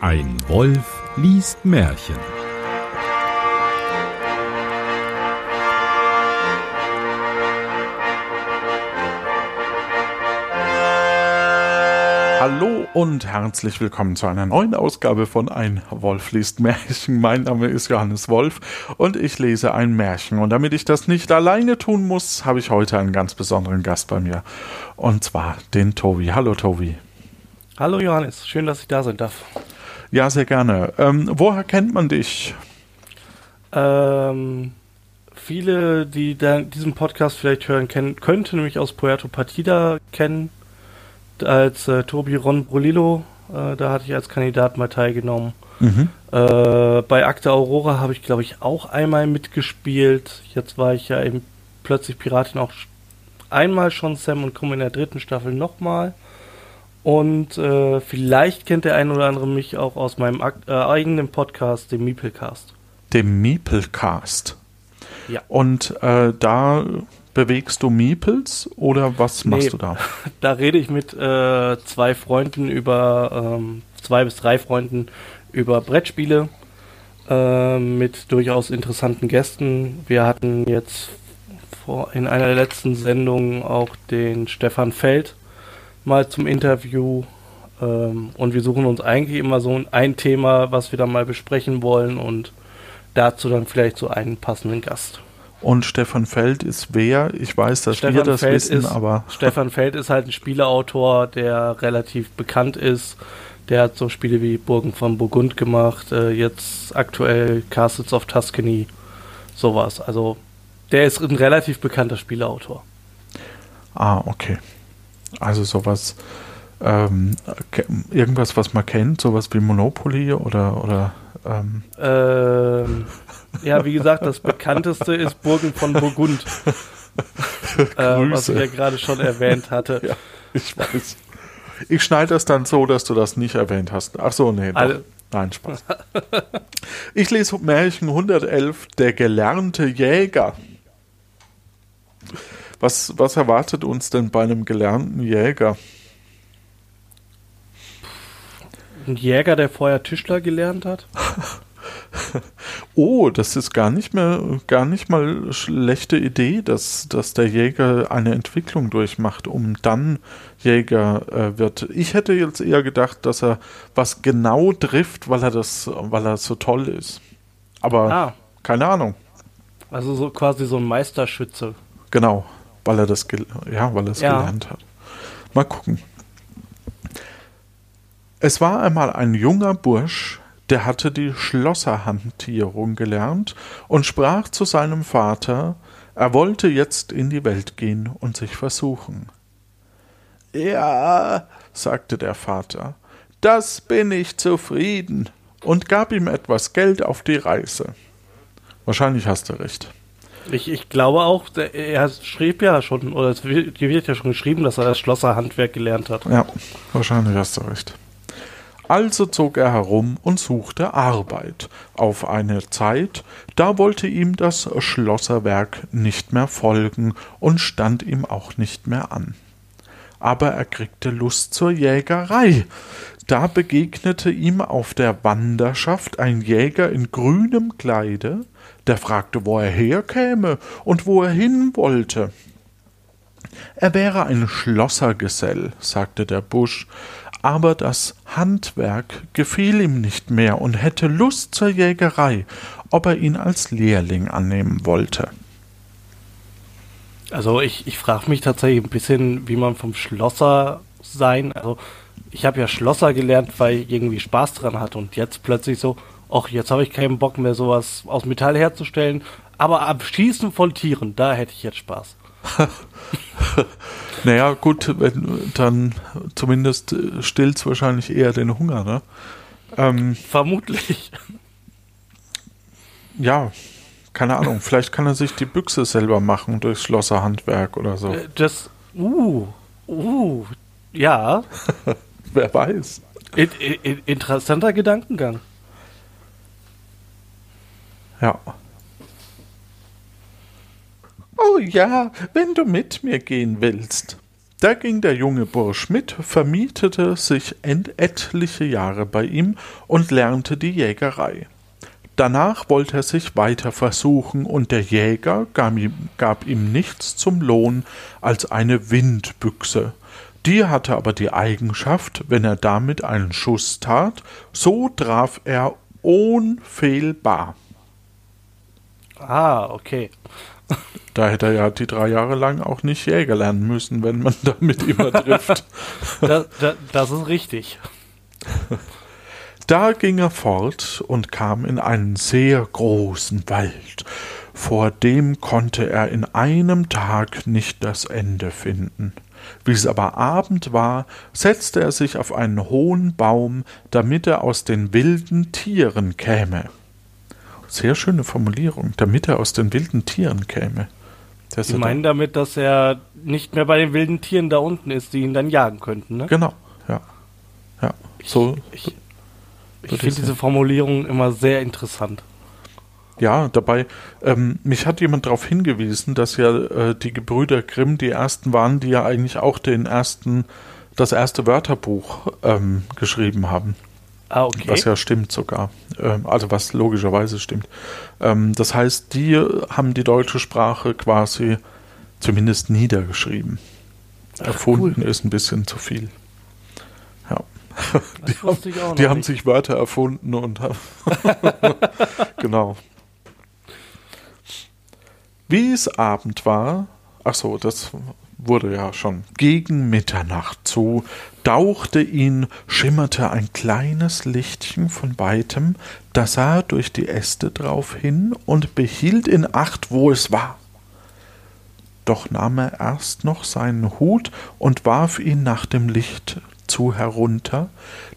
Ein Wolf liest Märchen. Hallo und herzlich willkommen zu einer neuen Ausgabe von Ein Wolf liest Märchen. Mein Name ist Johannes Wolf und ich lese ein Märchen. Und damit ich das nicht alleine tun muss, habe ich heute einen ganz besonderen Gast bei mir. Und zwar den Tobi. Hallo Tobi. Hallo Johannes, schön, dass ich da sein darf. Ja, sehr gerne. Ähm, woher kennt man dich? Ähm, viele, die da diesen Podcast vielleicht hören, kennen, könnten mich aus Puerto Partida kennen, als äh, Tobi Ron Brulilo. Äh, da hatte ich als Kandidat mal teilgenommen. Mhm. Äh, bei Akte Aurora habe ich, glaube ich, auch einmal mitgespielt. Jetzt war ich ja eben plötzlich Piratin auch einmal schon Sam und komme in der dritten Staffel nochmal. Und äh, vielleicht kennt der ein oder andere mich auch aus meinem äh, eigenen Podcast, dem Meeplecast. Dem Meeplecast? Ja. Und äh, da bewegst du Meeples oder was machst nee, du da? Da rede ich mit äh, zwei Freunden über, ähm, zwei bis drei Freunden über Brettspiele äh, mit durchaus interessanten Gästen. Wir hatten jetzt vor, in einer der letzten Sendungen auch den Stefan Feld mal zum Interview. Ähm, und wir suchen uns eigentlich immer so ein Thema, was wir dann mal besprechen wollen und dazu dann vielleicht so einen passenden Gast. Und Stefan Feld ist wer? Ich weiß, dass Stefan wir das Feld wissen, ist, aber. Stefan Feld ist halt ein Spieleautor, der relativ bekannt ist. Der hat so Spiele wie Burgen von Burgund gemacht, äh, jetzt aktuell Castles of Tuscany, sowas. Also der ist ein relativ bekannter Spieleautor. Ah, okay. Also sowas, ähm, irgendwas, was man kennt, sowas wie Monopoly oder, oder ähm. Ähm, ja, wie gesagt, das bekannteste ist Burgen von Burgund. äh, was ich ja gerade schon erwähnt hatte. Ja, ich weiß. Ich schneide das dann so, dass du das nicht erwähnt hast. Ach so, nee. Doch. Nein, Spaß. Ich lese Märchen 111, der gelernte Jäger. Was, was erwartet uns denn bei einem gelernten Jäger? Ein Jäger, der vorher Tischler gelernt hat? oh, das ist gar nicht mehr, gar nicht mal schlechte Idee, dass, dass der Jäger eine Entwicklung durchmacht, um dann Jäger äh, wird. Ich hätte jetzt eher gedacht, dass er was genau trifft, weil er das, weil er so toll ist. Aber ah. keine Ahnung. Also so quasi so ein Meisterschütze. Genau weil er das, ja, weil er es ja. gelernt hat. Mal gucken. Es war einmal ein junger Bursch, der hatte die Schlosserhantierung gelernt und sprach zu seinem Vater, er wollte jetzt in die Welt gehen und sich versuchen. Ja, sagte der Vater, das bin ich zufrieden und gab ihm etwas Geld auf die Reise. Wahrscheinlich hast du recht. Ich, ich glaube auch, er schrieb ja schon, oder es wird, wird ja schon geschrieben, dass er das Schlosserhandwerk gelernt hat. Ja, wahrscheinlich hast du recht. Also zog er herum und suchte Arbeit auf eine Zeit, da wollte ihm das Schlosserwerk nicht mehr folgen und stand ihm auch nicht mehr an. Aber er kriegte Lust zur Jägerei. Da begegnete ihm auf der Wanderschaft ein Jäger in grünem Kleide, der fragte, wo er herkäme und wo er hin wollte. Er wäre ein Schlossergesell, sagte der Busch, aber das Handwerk gefiel ihm nicht mehr und hätte Lust zur Jägerei, ob er ihn als Lehrling annehmen wollte. Also ich, ich frage mich tatsächlich ein bisschen, wie man vom Schlosser sein, also ich habe ja Schlosser gelernt, weil ich irgendwie Spaß dran hatte und jetzt plötzlich so, ach, jetzt habe ich keinen Bock mehr, sowas aus Metall herzustellen. Aber am Schießen von Tieren, da hätte ich jetzt Spaß. naja, gut, wenn, dann zumindest stillt es wahrscheinlich eher den Hunger, ne? Ähm, Vermutlich. Ja, keine Ahnung. Vielleicht kann er sich die Büchse selber machen durch Schlosserhandwerk oder so. Äh, das, uh, uh, ja. Wer weiß. In, in, interessanter Gedankengang. Ja. Oh ja, wenn du mit mir gehen willst. Da ging der junge Bursch mit, vermietete sich etliche Jahre bei ihm und lernte die Jägerei. Danach wollte er sich weiter versuchen, und der Jäger gab ihm, gab ihm nichts zum Lohn als eine Windbüchse. Die hatte aber die Eigenschaft, wenn er damit einen Schuss tat, so traf er unfehlbar. Ah, okay. Da hätte er ja die drei Jahre lang auch nicht Jäger lernen müssen, wenn man damit immer trifft. das, das, das ist richtig. Da ging er fort und kam in einen sehr großen Wald. Vor dem konnte er in einem Tag nicht das Ende finden. Wie es aber Abend war, setzte er sich auf einen hohen Baum, damit er aus den wilden Tieren käme. Sehr schöne Formulierung, damit er aus den wilden Tieren käme. Sie meinen damit, dass er nicht mehr bei den wilden Tieren da unten ist, die ihn dann jagen könnten, ne? Genau, ja. Ja, so. Ich, ich, ich finde diese Formulierung immer sehr interessant. Ja, dabei, ähm, mich hat jemand darauf hingewiesen, dass ja äh, die Gebrüder Grimm die ersten waren, die ja eigentlich auch den ersten, das erste Wörterbuch ähm, geschrieben haben. Ah, okay. Was ja stimmt sogar. Ähm, also was logischerweise stimmt. Ähm, das heißt, die haben die deutsche Sprache quasi zumindest niedergeschrieben. Ach, Erfunden cool. ist ein bisschen zu viel. Ja. Die, haben, die haben sich Wörter erfunden und haben. genau. Wie es Abend war, ach so, das wurde ja schon gegen Mitternacht zu, dauchte ihn, schimmerte ein kleines Lichtchen von weitem, da sah er durch die Äste drauf hin und behielt in Acht, wo es war. Doch nahm er erst noch seinen Hut und warf ihn nach dem Licht zu herunter,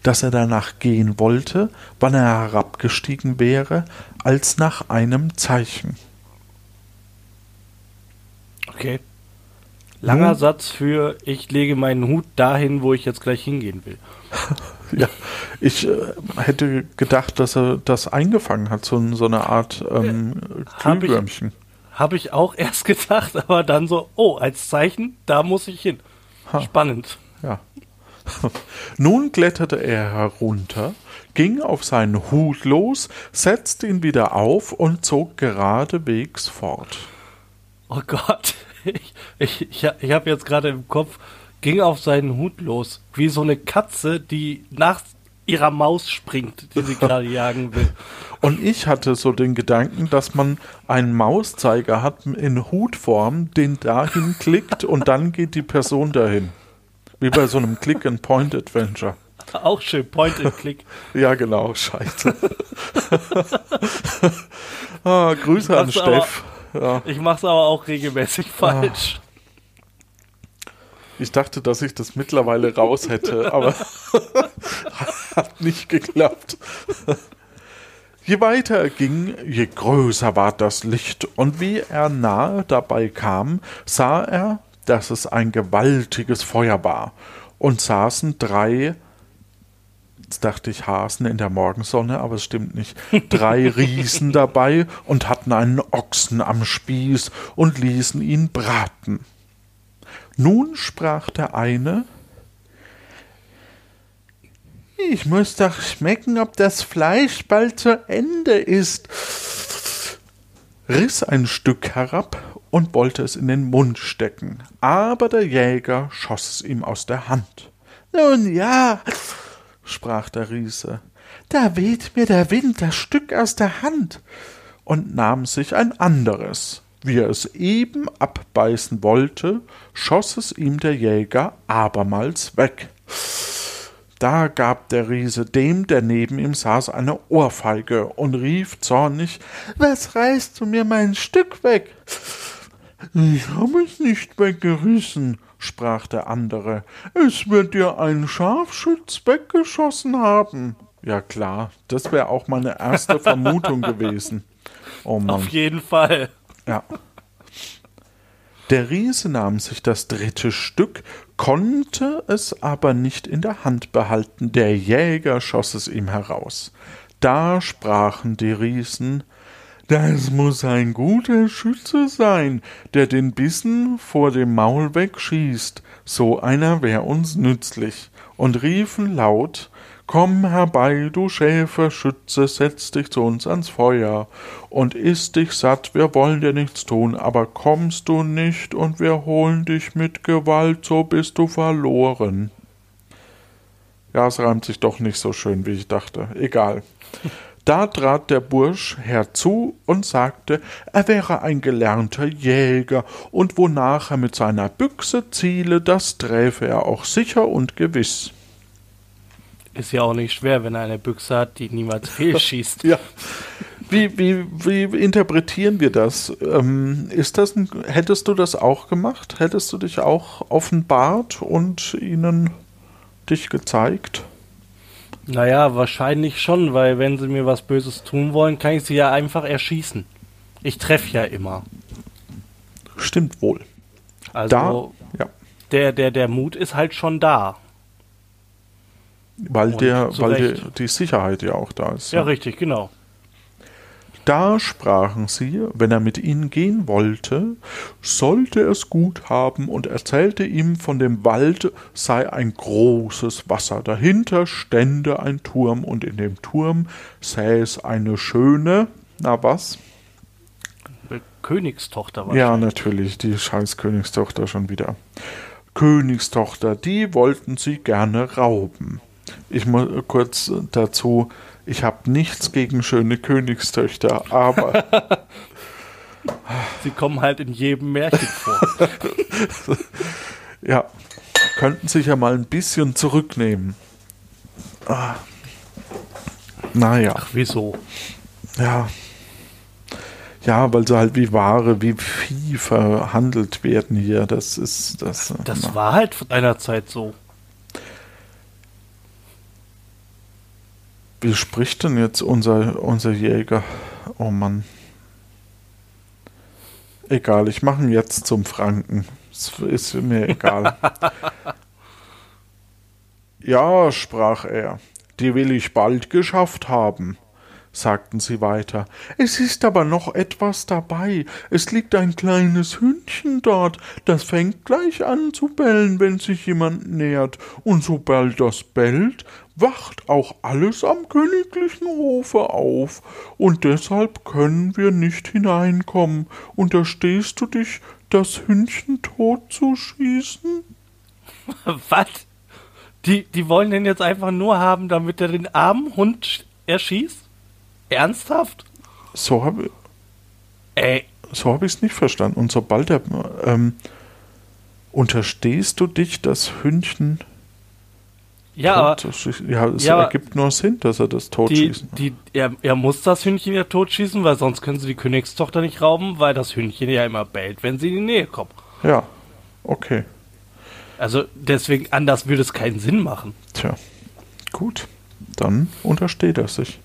dass er danach gehen wollte, wann er herabgestiegen wäre, als nach einem Zeichen. Okay. Langer hm. Satz für ich lege meinen Hut dahin, wo ich jetzt gleich hingehen will. ja, ich äh, hätte gedacht, dass er das eingefangen hat, so, so eine Art ähm, Glühwürmchen. Habe ich, hab ich auch erst gedacht, aber dann so, oh, als Zeichen, da muss ich hin. Ha. Spannend. Ja. Nun kletterte er herunter, ging auf seinen Hut los, setzte ihn wieder auf und zog geradewegs fort. Oh Gott, ich, ich, ich, ich habe jetzt gerade im Kopf, ging auf seinen Hut los, wie so eine Katze, die nach ihrer Maus springt, die sie gerade jagen will. Und ich hatte so den Gedanken, dass man einen Mauszeiger hat in Hutform, den dahin klickt und dann geht die Person dahin. Wie bei so einem Click-and-Point-Adventure. Auch schön, Point-and-Click. ja, genau, scheiße. ah, Grüße an Steff. Ja. Ich mache es aber auch regelmäßig ah. falsch. Ich dachte, dass ich das mittlerweile raus hätte, aber hat nicht geklappt. Je weiter er ging, je größer ward das Licht, und wie er nahe dabei kam, sah er, dass es ein gewaltiges Feuer war, und saßen drei Jetzt dachte ich Hasen in der Morgensonne, aber es stimmt nicht. Drei Riesen dabei und hatten einen Ochsen am Spieß und ließen ihn braten. Nun sprach der eine Ich muss doch schmecken, ob das Fleisch bald zu Ende ist, riss ein Stück herab und wollte es in den Mund stecken, aber der Jäger schoss es ihm aus der Hand. Nun ja, sprach der Riese, da weht mir der Wind das Stück aus der Hand, und nahm sich ein anderes. Wie er es eben abbeißen wollte, schoß es ihm der Jäger abermals weg. Da gab der Riese dem, der neben ihm saß, eine Ohrfeige und rief zornig Was reißt du mir mein Stück weg? Ich hab es nicht weggerissen, sprach der andere, es wird dir ein Scharfschütz weggeschossen haben. Ja klar, das wäre auch meine erste Vermutung gewesen. Oh Mann. Auf jeden Fall. Ja. Der Riese nahm sich das dritte Stück, konnte es aber nicht in der Hand behalten, der Jäger schoss es ihm heraus. Da sprachen die Riesen Das muss ein guter Schütze sein, der den Bissen vor dem Maul wegschießt. So einer wär uns nützlich. Und riefen laut, Komm herbei, du Schäferschütze, setz dich zu uns ans Feuer und iss dich satt, wir wollen dir nichts tun, aber kommst du nicht und wir holen dich mit Gewalt, so bist du verloren. Ja, es reimt sich doch nicht so schön, wie ich dachte. Egal. Da trat der Bursch herzu und sagte, er wäre ein gelernter Jäger, und wonach er mit seiner Büchse ziele, das träfe er auch sicher und gewiss. Ist ja auch nicht schwer, wenn er eine Büchse hat, die niemals fehlschießt. ja. Wie, wie, wie interpretieren wir das? Ähm, ist das ein, hättest du das auch gemacht? Hättest du dich auch offenbart und ihnen dich gezeigt? Naja, wahrscheinlich schon, weil wenn sie mir was Böses tun wollen, kann ich sie ja einfach erschießen. Ich treffe ja immer. Stimmt wohl. Also da, ja. der, der, der Mut ist halt schon da. Weil, der, weil der, die Sicherheit ja auch da ist. Ja, ja, richtig, genau. Da sprachen sie, wenn er mit ihnen gehen wollte, sollte es gut haben und erzählte ihm von dem Wald sei ein großes Wasser, dahinter stände ein Turm und in dem Turm säß eine schöne, na was? Königstochter war. Ja, natürlich, die scheiß Königstochter schon wieder. Königstochter, die wollten sie gerne rauben. Ich muss kurz dazu, ich habe nichts gegen schöne Königstöchter, aber. Sie kommen halt in jedem Märchen vor. ja, könnten sich ja mal ein bisschen zurücknehmen. Ah. Naja. Ach, wieso? Ja. Ja, weil sie halt wie Ware, wie Vieh verhandelt werden hier. Das ist das. Das na. war halt von einer Zeit so. Wie spricht denn jetzt unser, unser Jäger? Oh Mann. Egal, ich mache ihn jetzt zum Franken. Es ist mir egal. ja, sprach er, die will ich bald geschafft haben sagten sie weiter. Es ist aber noch etwas dabei. Es liegt ein kleines Hündchen dort, das fängt gleich an zu bellen, wenn sich jemand nähert, und sobald das bellt, wacht auch alles am königlichen Hofe auf, und deshalb können wir nicht hineinkommen. Unterstehst du dich, das Hündchen totzuschießen? Was? Die, die wollen den jetzt einfach nur haben, damit er den armen Hund erschießt? Ernsthaft? So habe ich. So habe ich es nicht verstanden. Und sobald er. Ähm, unterstehst du dich, das Hündchen. Ja, aber, ja, es ja, ergibt nur Sinn, dass er das totschießen die, die, er, er muss das Hündchen ja totschießen, weil sonst können sie die Königstochter nicht rauben, weil das Hündchen ja immer bellt, wenn sie in die Nähe kommen. Ja, okay. Also deswegen, anders würde es keinen Sinn machen. Tja, gut. Dann untersteht er sich.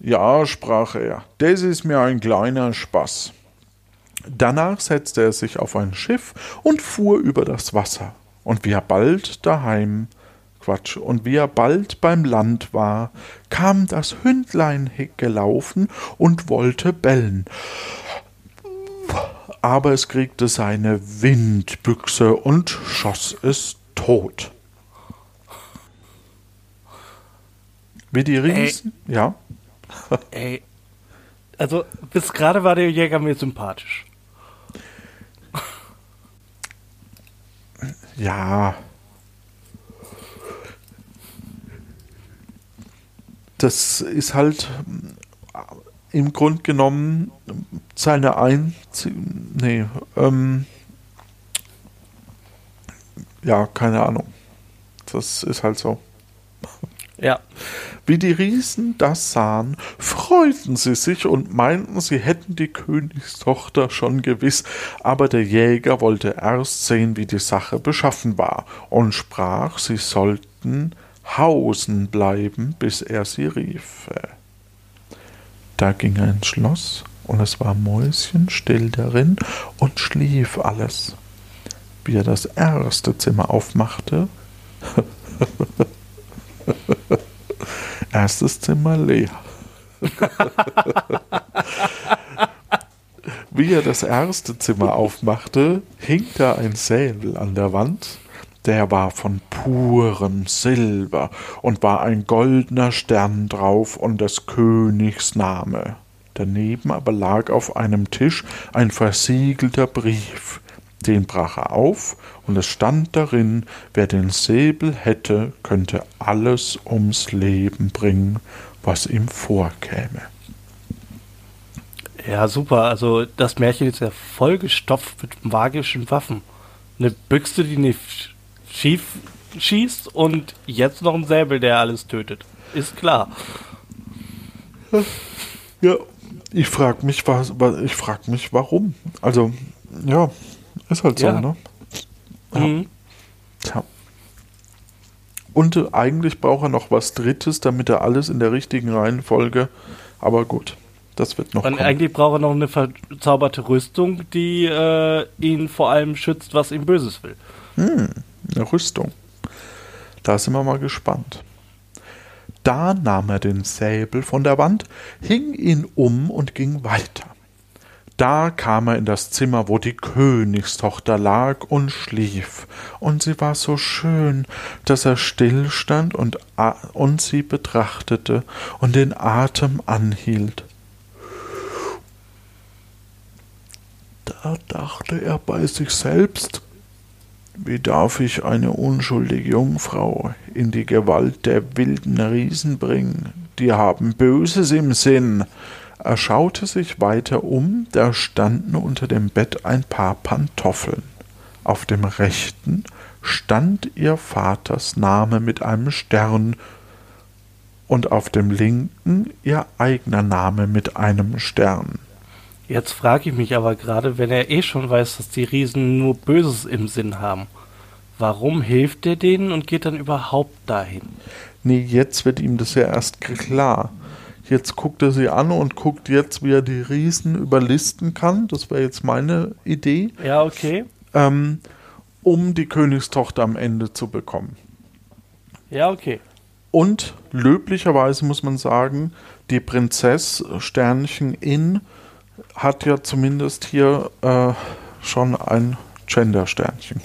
Ja, sprach er, das ist mir ein kleiner Spaß. Danach setzte er sich auf ein Schiff und fuhr über das Wasser. Und er bald daheim, Quatsch, und wie er bald beim Land war, kam das Hündlein gelaufen und wollte bellen. Aber es kriegte seine Windbüchse und schoss es tot. Wie die Riesen, Ey. ja. Ey, also bis gerade war der Jäger mir sympathisch. Ja. Das ist halt im Grund genommen seine Einzige. Nee, ähm. Ja, keine Ahnung. Das ist halt so. Ja. Wie die Riesen das sahen, freuten sie sich und meinten, sie hätten die Königstochter schon gewiss, aber der Jäger wollte erst sehen, wie die Sache beschaffen war, und sprach, sie sollten hausen bleiben, bis er sie riefe. Da ging er ins Schloss, und es war mäuschenstill darin und schlief alles. Wie er das erste Zimmer aufmachte, Erstes Zimmer leer. Wie er das erste Zimmer aufmachte, hing da ein Säbel an der Wand, der war von purem Silber und war ein goldener Stern drauf und des Königs Name. Daneben aber lag auf einem Tisch ein versiegelter Brief. Den brach er auf, und es stand darin, wer den Säbel hätte, könnte alles ums Leben bringen, was ihm vorkäme. Ja, super. Also das Märchen ist ja vollgestopft mit magischen Waffen. Eine Büchse, die nicht schief schießt und jetzt noch ein Säbel, der alles tötet. Ist klar. Ja, ich frage mich, was, ich frag mich, warum. Also, ja, ist halt so, ja. ne? Ja. Mhm. Tja. Und äh, eigentlich braucht er noch was Drittes, damit er alles in der richtigen Reihenfolge. Aber gut, das wird noch. Und kommen. eigentlich braucht er noch eine verzauberte Rüstung, die äh, ihn vor allem schützt, was ihm Böses will. Hm, eine Rüstung. Da sind wir mal gespannt. Da nahm er den Säbel von der Wand, hing ihn um und ging weiter. Da kam er in das Zimmer, wo die Königstochter lag und schlief, und sie war so schön, dass er stillstand und, und sie betrachtete und den Atem anhielt. Da dachte er bei sich selbst, wie darf ich eine unschuldige Jungfrau in die Gewalt der wilden Riesen bringen? Die haben Böses im Sinn. Er schaute sich weiter um, da standen unter dem Bett ein paar Pantoffeln. Auf dem rechten stand ihr Vaters Name mit einem Stern und auf dem linken ihr eigener Name mit einem Stern. Jetzt frage ich mich aber gerade, wenn er eh schon weiß, dass die Riesen nur Böses im Sinn haben, warum hilft er denen und geht dann überhaupt dahin? Nee, jetzt wird ihm das ja erst klar. Jetzt guckt er sie an und guckt jetzt, wie er die Riesen überlisten kann. Das wäre jetzt meine Idee. Ja, okay. Ähm, um die Königstochter am Ende zu bekommen. Ja, okay. Und löblicherweise muss man sagen, die Prinzess Sternchen in hat ja zumindest hier äh, schon ein Gender-Sternchen.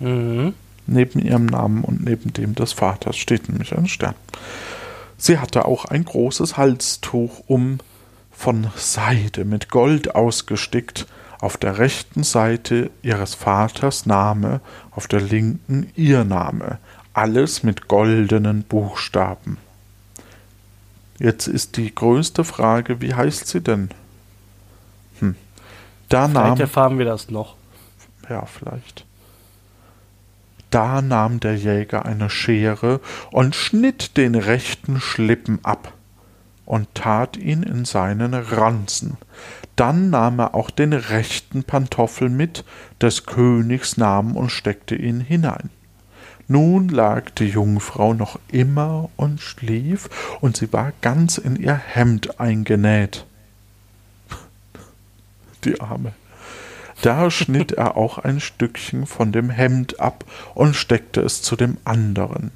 Mhm. Neben ihrem Namen und neben dem des Vaters steht nämlich ein Stern. Sie hatte auch ein großes Halstuch um, von Seide mit Gold ausgestickt, auf der rechten Seite ihres Vaters Name, auf der linken ihr Name, alles mit goldenen Buchstaben. Jetzt ist die größte Frage, wie heißt sie denn? Hm. Da vielleicht nahm, erfahren wir das noch. Ja, vielleicht. Da nahm der Jäger eine Schere und schnitt den rechten Schlippen ab und tat ihn in seinen Ranzen. Dann nahm er auch den rechten Pantoffel mit, des Königs Namen und steckte ihn hinein. Nun lag die Jungfrau noch immer und schlief, und sie war ganz in ihr Hemd eingenäht. Die Arme. Da schnitt er auch ein Stückchen von dem Hemd ab und steckte es zu dem anderen.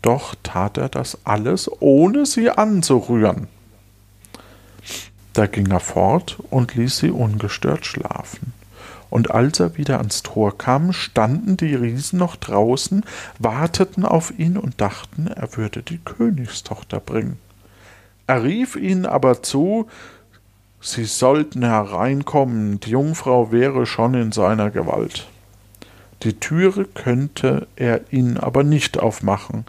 Doch tat er das alles, ohne sie anzurühren. Da ging er fort und ließ sie ungestört schlafen und als er wieder ans Tor kam, standen die Riesen noch draußen, warteten auf ihn und dachten, er würde die Königstochter bringen. Er rief ihnen aber zu, sie sollten hereinkommen, die Jungfrau wäre schon in seiner Gewalt. Die Türe könnte er ihnen aber nicht aufmachen,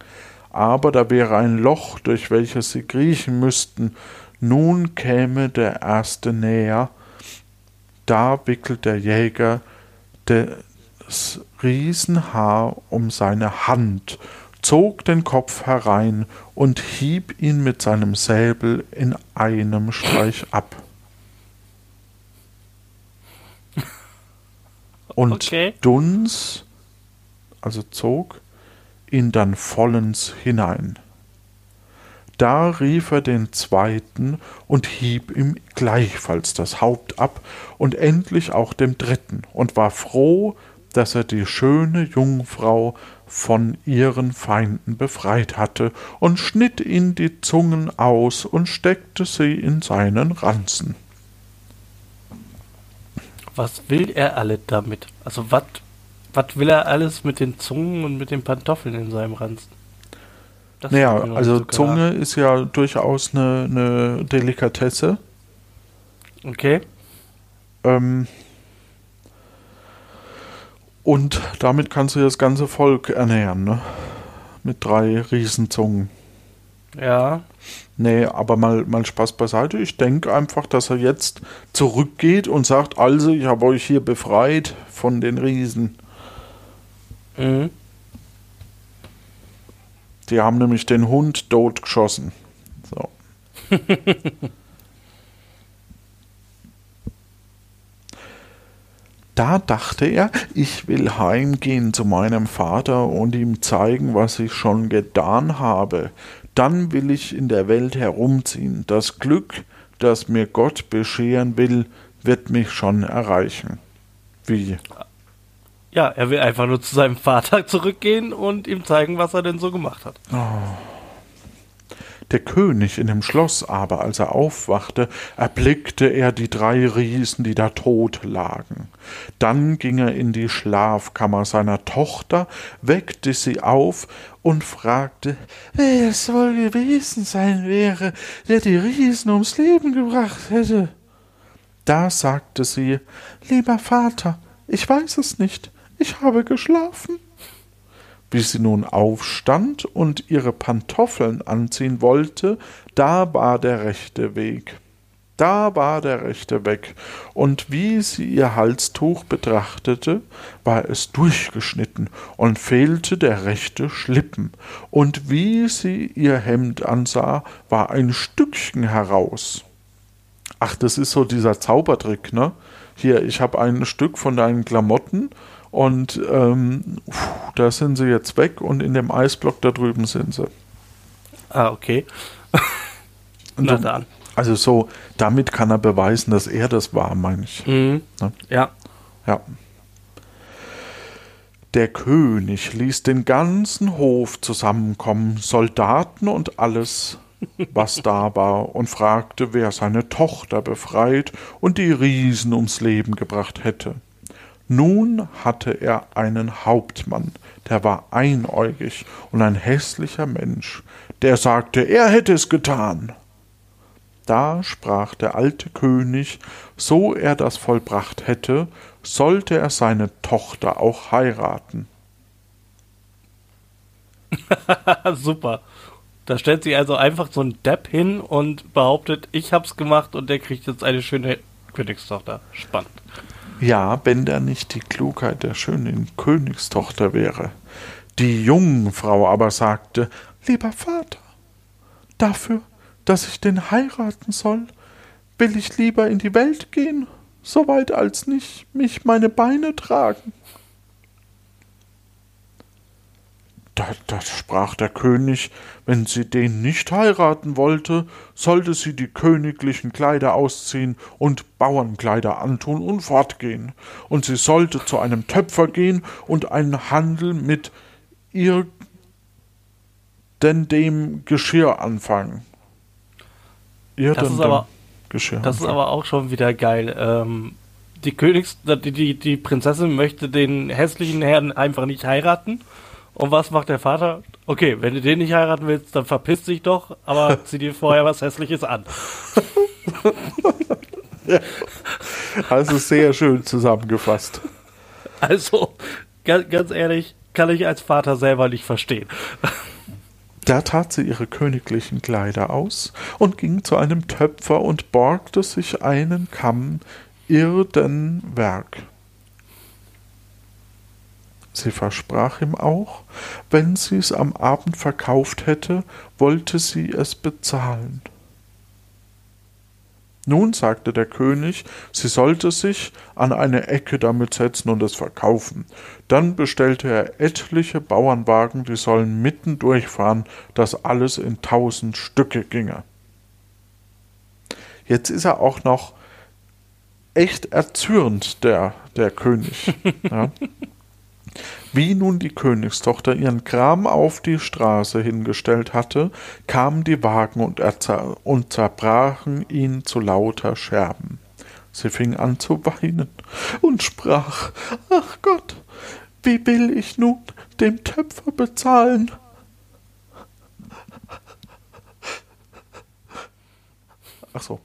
aber da wäre ein Loch, durch welches sie kriechen müssten, nun käme der erste näher, da wickelt der Jäger das Riesenhaar um seine Hand, zog den Kopf herein und hieb ihn mit seinem Säbel in einem Streich ab. Und okay. Duns, also zog, ihn dann vollends hinein. Da rief er den zweiten und hieb ihm gleichfalls das Haupt ab und endlich auch dem dritten und war froh, dass er die schöne Jungfrau von ihren Feinden befreit hatte, und schnitt ihnen die Zungen aus und steckte sie in seinen Ranzen. Was will er alle damit? Also was will er alles mit den Zungen und mit den Pantoffeln in seinem Ranzen? Das naja, also so Zunge ist ja durchaus eine, eine Delikatesse. Okay. Ähm, und damit kannst du das ganze Volk ernähren, ne? Mit drei Riesenzungen. Ja. Nee, aber mal, mal Spaß beiseite. Ich denke einfach, dass er jetzt zurückgeht und sagt, also, ich habe euch hier befreit von den Riesen. Mhm. Die haben nämlich den Hund totgeschossen. So. da dachte er, ich will heimgehen zu meinem Vater und ihm zeigen, was ich schon getan habe. Dann will ich in der Welt herumziehen. Das Glück, das mir Gott bescheren will, wird mich schon erreichen. Wie? Ja, er will einfach nur zu seinem Vater zurückgehen und ihm zeigen, was er denn so gemacht hat. Oh. Der König in dem Schloss aber, als er aufwachte, erblickte er die drei Riesen, die da tot lagen. Dann ging er in die Schlafkammer seiner Tochter, weckte sie auf und fragte, wer es wohl gewesen sein wäre, der die Riesen ums Leben gebracht hätte. Da sagte sie, lieber Vater, ich weiß es nicht ich habe geschlafen. Wie sie nun aufstand und ihre Pantoffeln anziehen wollte, da war der rechte Weg. Da war der rechte Weg, und wie sie ihr Halstuch betrachtete, war es durchgeschnitten und fehlte der rechte Schlippen, und wie sie ihr Hemd ansah, war ein Stückchen heraus. Ach, das ist so dieser Zaubertrick, ne? Hier, ich habe ein Stück von deinen Klamotten und ähm, da sind sie jetzt weg und in dem Eisblock da drüben sind sie. Ah, okay. Na dann. Also so, damit kann er beweisen, dass er das war, meine ich. Mhm. Ne? Ja. Ja. Der König ließ den ganzen Hof zusammenkommen, Soldaten und alles, was da war, und fragte, wer seine Tochter befreit und die Riesen ums Leben gebracht hätte. Nun hatte er einen Hauptmann, der war einäugig und ein hässlicher Mensch, der sagte, er hätte es getan. Da sprach der alte König, so er das vollbracht hätte, sollte er seine Tochter auch heiraten. Super. Da stellt sich also einfach so ein Depp hin und behauptet, ich hab's gemacht und der kriegt jetzt eine schöne Königstochter. Spannend. Ja, wenn da nicht die Klugheit der schönen Königstochter wäre. Die Jungfrau aber sagte, lieber Vater, dafür, dass ich den heiraten soll, will ich lieber in die Welt gehen, so weit als nicht mich meine Beine tragen. Da, da sprach der König, wenn sie den nicht heiraten wollte, sollte sie die königlichen Kleider ausziehen und Bauernkleider antun und fortgehen, und sie sollte zu einem Töpfer gehen und einen Handel mit ihr denn dem Geschirr anfangen. Ihr das ist aber, Geschirr das anfangen. ist aber auch schon wieder geil. Ähm, die Königs, die, die, die Prinzessin möchte den hässlichen Herrn einfach nicht heiraten und was macht der Vater? Okay, wenn du den nicht heiraten willst, dann verpiss dich doch, aber zieh dir vorher was Hässliches an. ja. Also sehr schön zusammengefasst. Also, ganz, ganz ehrlich, kann ich als Vater selber nicht verstehen. Da tat sie ihre königlichen Kleider aus und ging zu einem Töpfer und borgte sich einen Kamm Irdenwerk. Sie versprach ihm auch, wenn sie es am Abend verkauft hätte, wollte sie es bezahlen. Nun sagte der König, sie sollte sich an eine Ecke damit setzen und es verkaufen. Dann bestellte er etliche Bauernwagen, die sollen mitten durchfahren, dass alles in tausend Stücke ginge. Jetzt ist er auch noch echt erzürnt, der, der König. Ja. Wie nun die Königstochter ihren Kram auf die Straße hingestellt hatte, kamen die Wagen und, und zerbrachen ihn zu lauter Scherben. Sie fing an zu weinen und sprach Ach Gott, wie will ich nun dem Töpfer bezahlen? Ach so.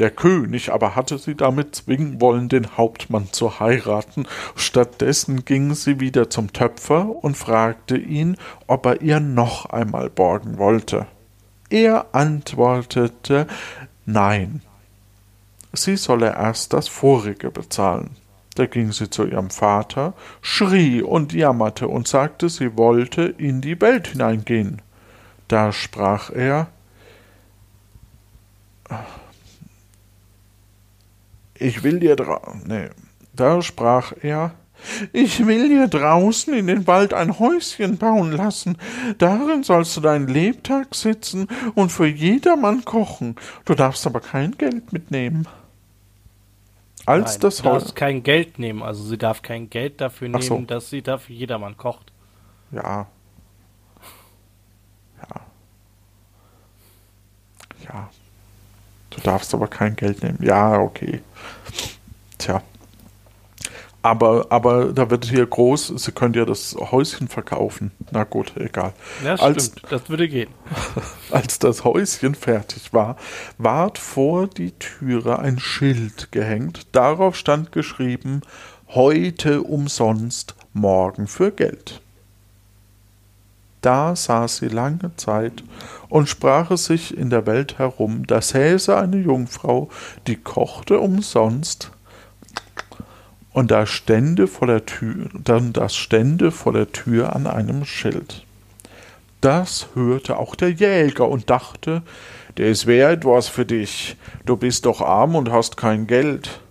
Der König aber hatte sie damit zwingen wollen, den Hauptmann zu heiraten. Stattdessen ging sie wieder zum Töpfer und fragte ihn, ob er ihr noch einmal borgen wollte. Er antwortete Nein. Sie solle erst das vorige bezahlen. Da ging sie zu ihrem Vater, schrie und jammerte und sagte, sie wollte in die Welt hineingehen. Da sprach er Ich will dir dra nee. Da sprach er ich will dir draußen in den Wald ein Häuschen bauen lassen. Darin sollst du deinen Lebtag sitzen und für jedermann kochen. Du darfst aber kein Geld mitnehmen. Als Nein, das du darfst kein Geld nehmen. Also sie darf kein Geld dafür nehmen, so. dass sie dafür jedermann kocht. Ja. Ja. Ja. Du darfst aber kein Geld nehmen. Ja, okay. Tja. Aber, aber da wird hier groß, sie können ja das Häuschen verkaufen. Na gut, egal. Ja, als, stimmt, das würde gehen. Als das Häuschen fertig war, ward vor die Türe ein Schild gehängt. Darauf stand geschrieben, heute umsonst, morgen für Geld. Da saß sie lange Zeit und sprach es sich in der Welt herum, da säße eine Jungfrau, die kochte umsonst, und da stände vor der Tür, dann das stände vor der Tür an einem Schild. Das hörte auch der Jäger und dachte, das wäre etwas für dich, du bist doch arm und hast kein Geld.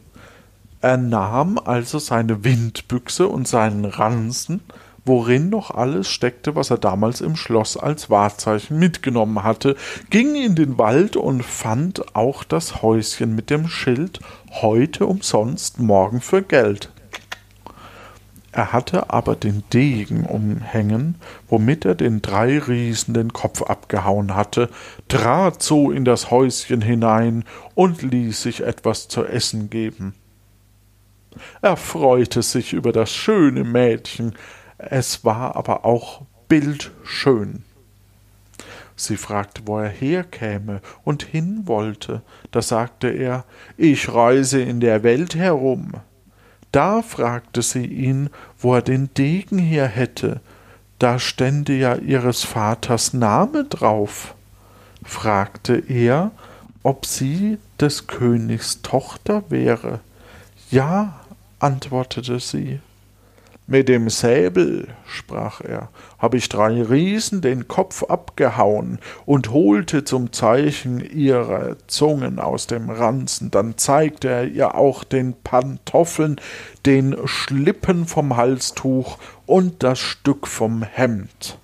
Er nahm also seine Windbüchse und seinen Ransen worin noch alles steckte, was er damals im Schloss als Wahrzeichen mitgenommen hatte, ging in den Wald und fand auch das Häuschen mit dem Schild heute umsonst, morgen für Geld. Er hatte aber den Degen umhängen, womit er den drei Riesen den Kopf abgehauen hatte, trat so in das Häuschen hinein und ließ sich etwas zu essen geben. Er freute sich über das schöne Mädchen, es war aber auch bildschön. Sie fragte, wo er herkäme und hin wollte. Da sagte er, ich reise in der Welt herum. Da fragte sie ihn, wo er den Degen her hätte. Da stände ja ihres Vaters Name drauf. Fragte er, ob sie des Königs Tochter wäre. Ja, antwortete sie. Mit dem Säbel, sprach er, hab ich drei Riesen den Kopf abgehauen und holte zum Zeichen ihre Zungen aus dem Ranzen. Dann zeigte er ihr auch den Pantoffeln, den Schlippen vom Halstuch und das Stück vom Hemd.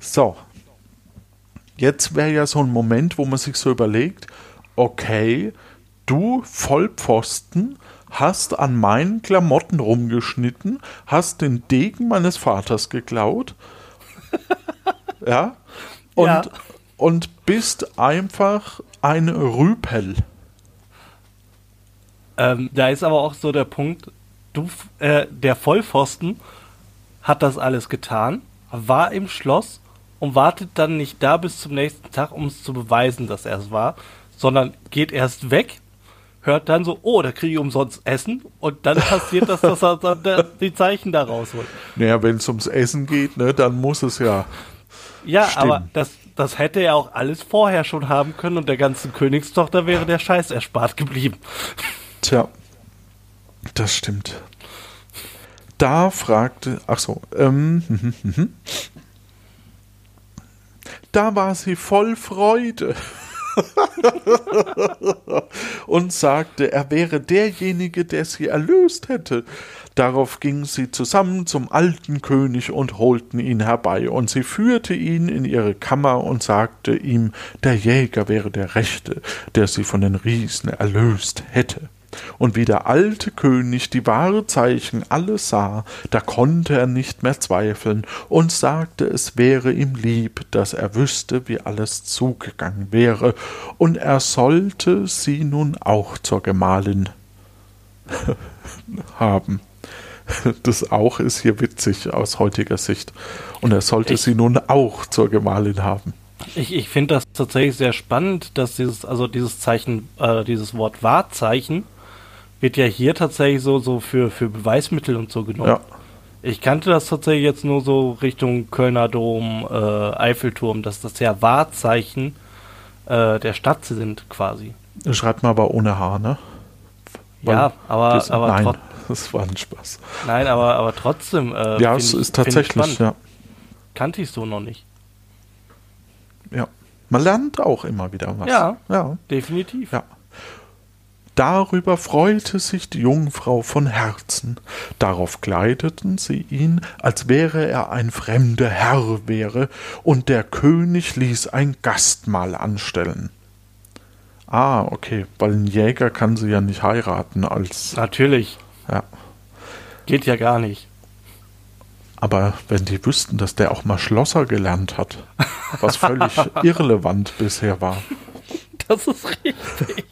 So. Jetzt wäre ja so ein Moment, wo man sich so überlegt, okay, du Vollpfosten hast an meinen Klamotten rumgeschnitten, hast den Degen meines Vaters geklaut. ja. Und, ja. und bist einfach ein Rüpel. Ähm, da ist aber auch so der Punkt, du, äh, der Vollpfosten hat das alles getan, war im Schloss und wartet dann nicht da bis zum nächsten Tag, um es zu beweisen, dass er es war, sondern geht erst weg, hört dann so, oh, da kriege ich umsonst Essen und dann passiert das, dass er dann die Zeichen da rausholt. Naja, wenn es ums Essen geht, ne, dann muss es ja. Ja, stimmen. aber das, das hätte er auch alles vorher schon haben können und der ganzen Königstochter wäre der Scheiß erspart geblieben. Tja, das stimmt. Da fragte, ach so, ähm, hm, hm, hm, da war sie voll Freude. und sagte, er wäre derjenige, der sie erlöst hätte. Darauf gingen sie zusammen zum alten König und holten ihn herbei, und sie führte ihn in ihre Kammer und sagte ihm, der Jäger wäre der Rechte, der sie von den Riesen erlöst hätte. Und wie der alte König die Wahrzeichen alle sah, da konnte er nicht mehr zweifeln und sagte, es wäre ihm lieb, dass er wüsste, wie alles zugegangen wäre, und er sollte sie nun auch zur Gemahlin haben. Das auch ist hier witzig aus heutiger Sicht. Und er sollte ich, sie nun auch zur Gemahlin haben. Ich, ich finde das tatsächlich sehr spannend, dass dieses, also dieses Zeichen, äh, dieses Wort Wahrzeichen wird ja hier tatsächlich so, so für, für Beweismittel und so genommen. Ja. Ich kannte das tatsächlich jetzt nur so Richtung Kölner Dom, äh, Eiffelturm, dass das ja Wahrzeichen äh, der Stadt sind quasi. Schreibt mal aber ohne H, ne? Weil ja, aber, das, aber nein, das war ein Spaß. Nein, aber, aber trotzdem. Äh, ja, es ist tatsächlich, ja. Kannte ich so noch nicht. Ja. Man lernt auch immer wieder was. Ja, ja. definitiv. Ja. Darüber freute sich die Jungfrau von Herzen. Darauf kleideten sie ihn, als wäre er ein fremder Herr wäre, und der König ließ ein Gastmahl anstellen. Ah, okay, weil ein Jäger kann sie ja nicht heiraten als. Natürlich. Ja. Geht ja gar nicht. Aber wenn die wüssten, dass der auch mal Schlosser gelernt hat, was völlig irrelevant bisher war. Das ist richtig.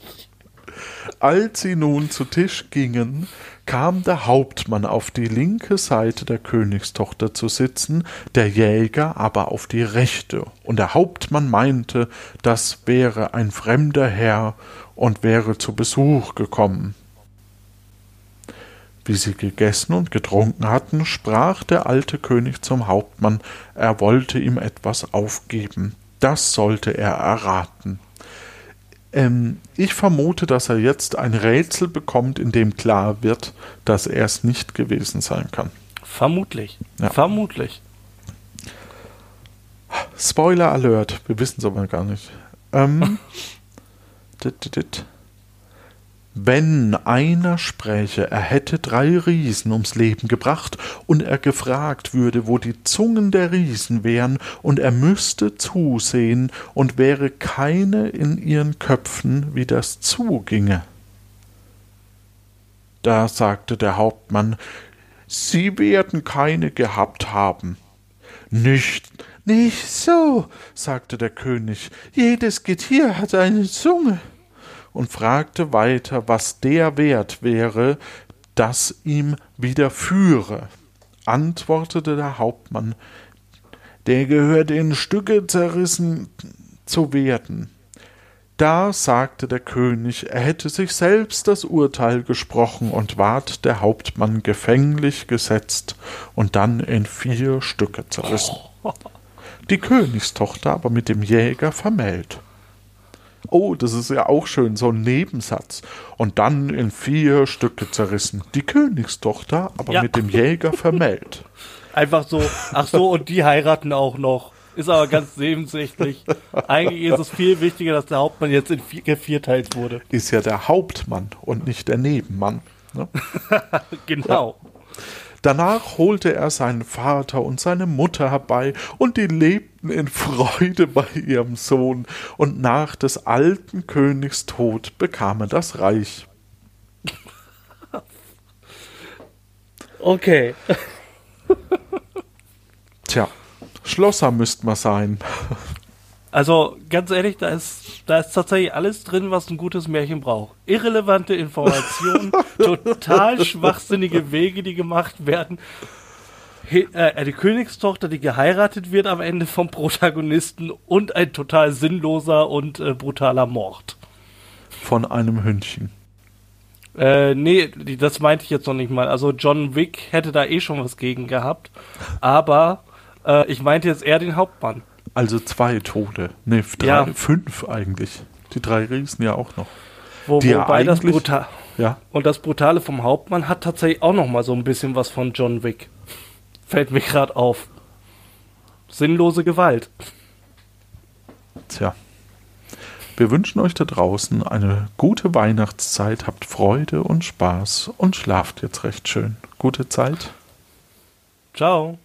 Als sie nun zu Tisch gingen, kam der Hauptmann auf die linke Seite der Königstochter zu sitzen, der Jäger aber auf die rechte, und der Hauptmann meinte, das wäre ein fremder Herr und wäre zu Besuch gekommen. Wie sie gegessen und getrunken hatten, sprach der alte König zum Hauptmann, er wollte ihm etwas aufgeben. Das sollte er erraten. Ähm, ich vermute, dass er jetzt ein Rätsel bekommt, in dem klar wird, dass er es nicht gewesen sein kann. Vermutlich. Ja. Vermutlich. Spoiler Alert, wir wissen es aber gar nicht. Ähm, dit, dit, dit. Wenn einer spräche, er hätte drei Riesen ums Leben gebracht, und er gefragt würde, wo die Zungen der Riesen wären, und er müsste zusehen, und wäre keine in ihren Köpfen, wie das zuginge. Da sagte der Hauptmann, Sie werden keine gehabt haben. Nicht, nicht so, sagte der König, jedes Getier hat eine Zunge und fragte weiter, was der Wert wäre, das ihm widerführe. Antwortete der Hauptmann, der gehört in Stücke zerrissen zu werden. Da sagte der König, er hätte sich selbst das Urteil gesprochen und ward der Hauptmann gefänglich gesetzt und dann in vier Stücke zerrissen. Die Königstochter aber mit dem Jäger vermählt. Oh, das ist ja auch schön, so ein Nebensatz. Und dann in vier Stücke zerrissen. Die Königstochter, aber ja. mit dem Jäger vermählt. Einfach so, ach so, und die heiraten auch noch. Ist aber ganz nebensächlich. Eigentlich ist es viel wichtiger, dass der Hauptmann jetzt in vier, gevierteilt wurde. Ist ja der Hauptmann und nicht der Nebenmann. Ne? genau. Ja. Danach holte er seinen Vater und seine Mutter herbei, und die lebten in Freude bei ihrem Sohn, und nach des alten Königs Tod bekam er das Reich. Okay. Tja, Schlosser müsst man sein. Also ganz ehrlich, da ist, da ist tatsächlich alles drin, was ein gutes Märchen braucht. Irrelevante Informationen, total schwachsinnige Wege, die gemacht werden. He äh, die Königstochter, die geheiratet wird am Ende vom Protagonisten und ein total sinnloser und äh, brutaler Mord. Von einem Hündchen. Äh, nee, das meinte ich jetzt noch nicht mal. Also John Wick hätte da eh schon was gegen gehabt. Aber äh, ich meinte jetzt eher den Hauptmann. Also zwei Tode. Ne, drei, ja. fünf eigentlich. Die drei Riesen ja auch noch. Wo, die wobei das Brutal. Ja. Und das Brutale vom Hauptmann hat tatsächlich auch noch mal so ein bisschen was von John Wick. Fällt mir gerade auf. Sinnlose Gewalt. Tja. Wir wünschen euch da draußen eine gute Weihnachtszeit, habt Freude und Spaß und schlaft jetzt recht schön. Gute Zeit. Ciao.